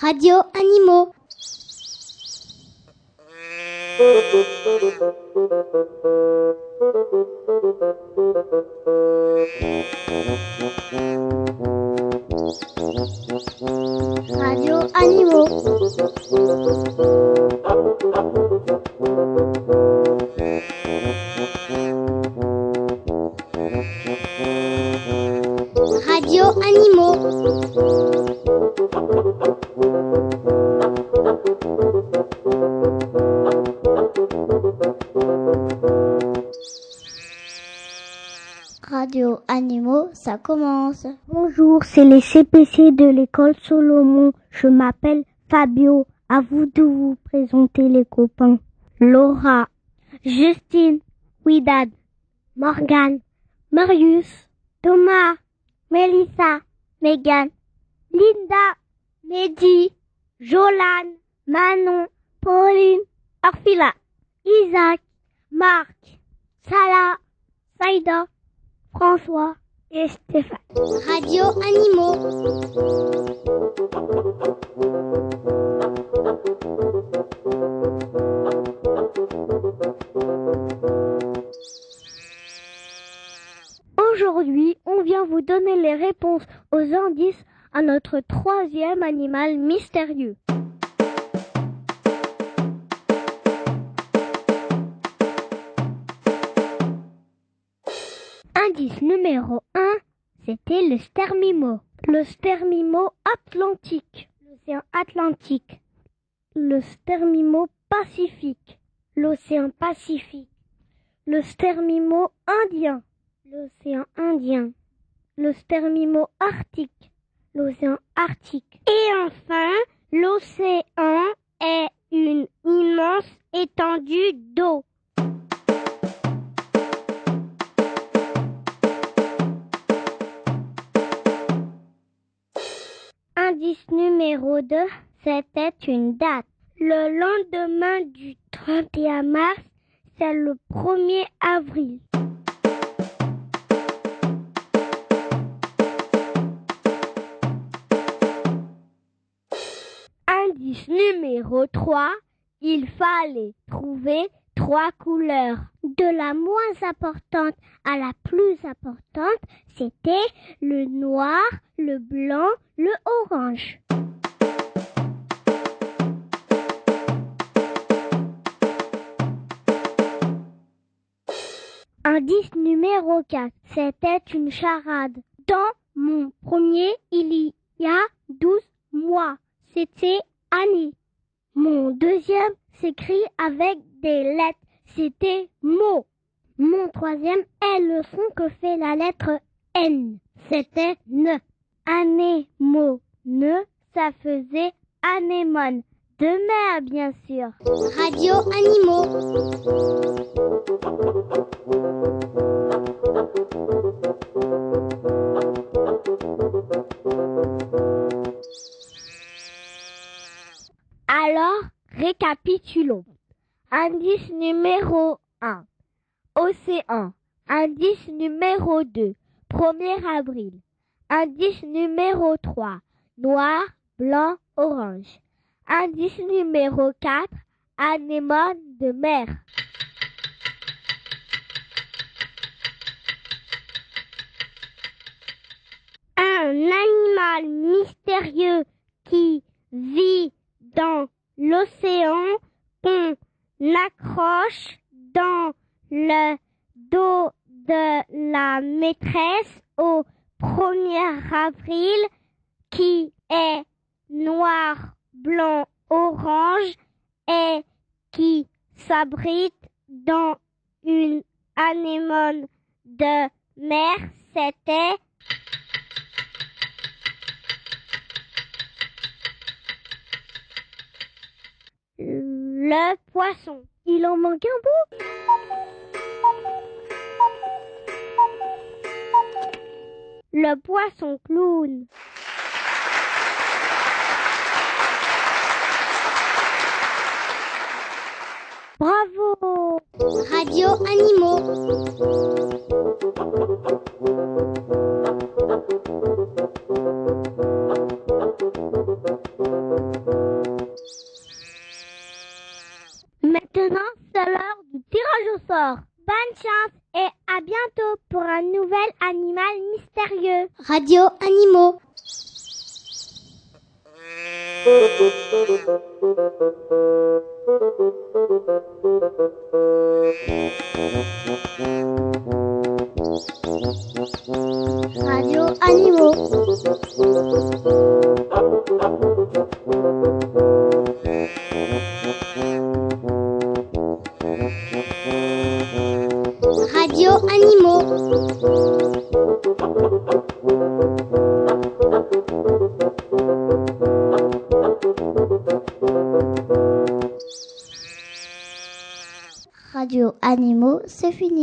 Radio Animaux. Bonjour, c'est les CPC de l'école Solomon. Je m'appelle Fabio. À vous de vous présenter les copains. Laura, Justine, Widad, Morgan, Marius, Thomas, Melissa, Megan, Linda, Mehdi, Jolan, Manon, Pauline, Orphila, Isaac, Marc, Salah, Saïda, François et Stéphane. Radio Animaux. Aujourd'hui, on vient vous donner les réponses aux indices à notre troisième animal mystérieux. Numéro 1, c'était le stermimo. Le stermimo atlantique. L'océan Atlantique. Le stermimo pacifique. L'océan Pacifique. Le stermimo indien. L'océan Indien. Le stermimo arctique. L'océan Arctique. Et enfin, l'océan est une immense étendue d'eau. Numéro 2, c'était une date. Le lendemain du 31 mars, c'est le 1er avril. Indice numéro 3, il fallait trouver trois couleurs. De la moins importante à la plus importante, c'était le noir, le blanc, le orange. Indice numéro 4, c'était une charade. Dans mon premier, il y a 12 mois. C'était Annie. Mon deuxième s'écrit avec des lettres. C'était mot. Mon troisième est le son que fait la lettre N. C'était ne. Anémo. Ne, ça faisait anémone. De mer, bien sûr. Radio Animaux. Alors, récapitulons. Indice numéro 1. Océan. Indice numéro 2. 1er avril. Indice numéro 3. Noir, blanc, orange. Indice numéro 4. Anémone de mer. Un animal mystérieux qui vit dans l'océan accroche dans le dos de la maîtresse au 1er avril qui est noir, blanc, orange et qui s'abrite dans une anémone de mer, c'était le poisson. Il en manque un bout Le poisson clown. Bravo Radio Animaux. Pour un nouvel animal mystérieux. Radio Animaux. Radio Animaux. Radio Animaux, c'est fini.